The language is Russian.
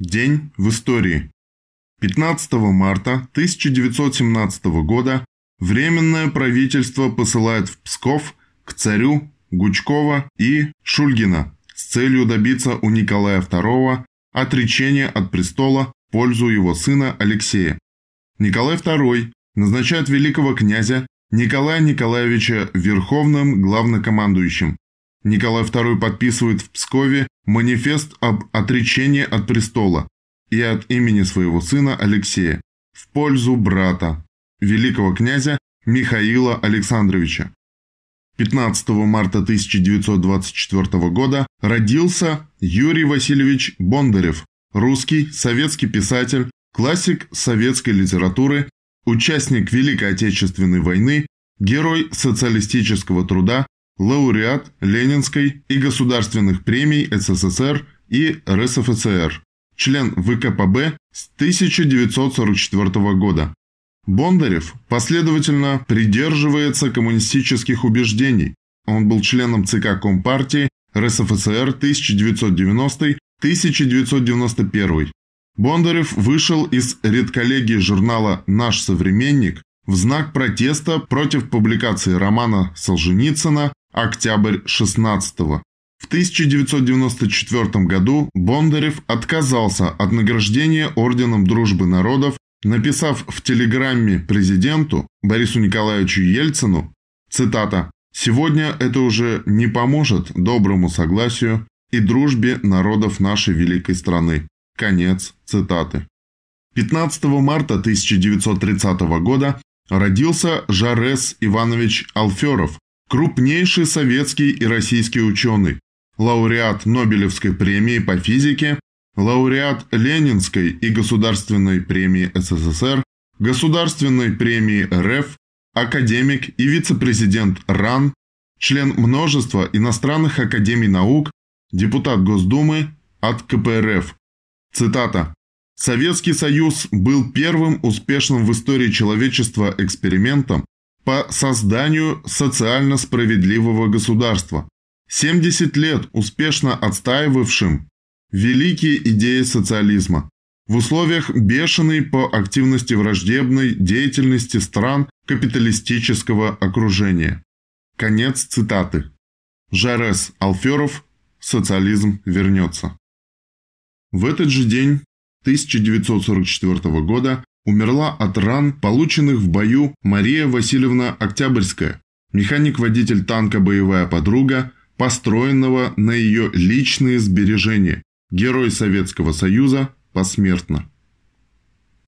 День в истории. 15 марта 1917 года Временное правительство посылает в Псков к царю Гучкова и Шульгина с целью добиться у Николая II отречения от престола в пользу его сына Алексея. Николай II назначает великого князя Николая Николаевича Верховным главнокомандующим. Николай II подписывает в Пскове манифест об отречении от престола и от имени своего сына Алексея в пользу брата, великого князя Михаила Александровича. 15 марта 1924 года родился Юрий Васильевич Бондарев, русский советский писатель, классик советской литературы, участник Великой Отечественной войны, герой социалистического труда, лауреат Ленинской и государственных премий СССР и РСФСР, член ВКПБ с 1944 года. Бондарев последовательно придерживается коммунистических убеждений. Он был членом ЦК Компартии РСФСР 1990-1991. Бондарев вышел из редколлегии журнала «Наш современник» в знак протеста против публикации романа Солженицына «Октябрь 16 -го». В 1994 году Бондарев отказался от награждения Орденом Дружбы Народов, написав в телеграмме президенту Борису Николаевичу Ельцину, цитата, «Сегодня это уже не поможет доброму согласию и дружбе народов нашей великой страны». Конец цитаты. 15 марта 1930 года родился Жарес Иванович Алферов, крупнейший советский и российский ученый, лауреат Нобелевской премии по физике, лауреат Ленинской и Государственной премии СССР, Государственной премии РФ, академик и вице-президент РАН, член множества иностранных академий наук, депутат Госдумы от КПРФ. Цитата. Советский Союз был первым успешным в истории человечества экспериментом по созданию социально справедливого государства, 70 лет успешно отстаивавшим великие идеи социализма. В условиях бешеной по активности враждебной деятельности стран капиталистического окружения. Конец цитаты. Жарес Алферов «Социализм вернется». В этот же день 1944 года умерла от ран, полученных в бою Мария Васильевна Октябрьская, механик-водитель танка «Боевая подруга», построенного на ее личные сбережения, герой Советского Союза посмертно.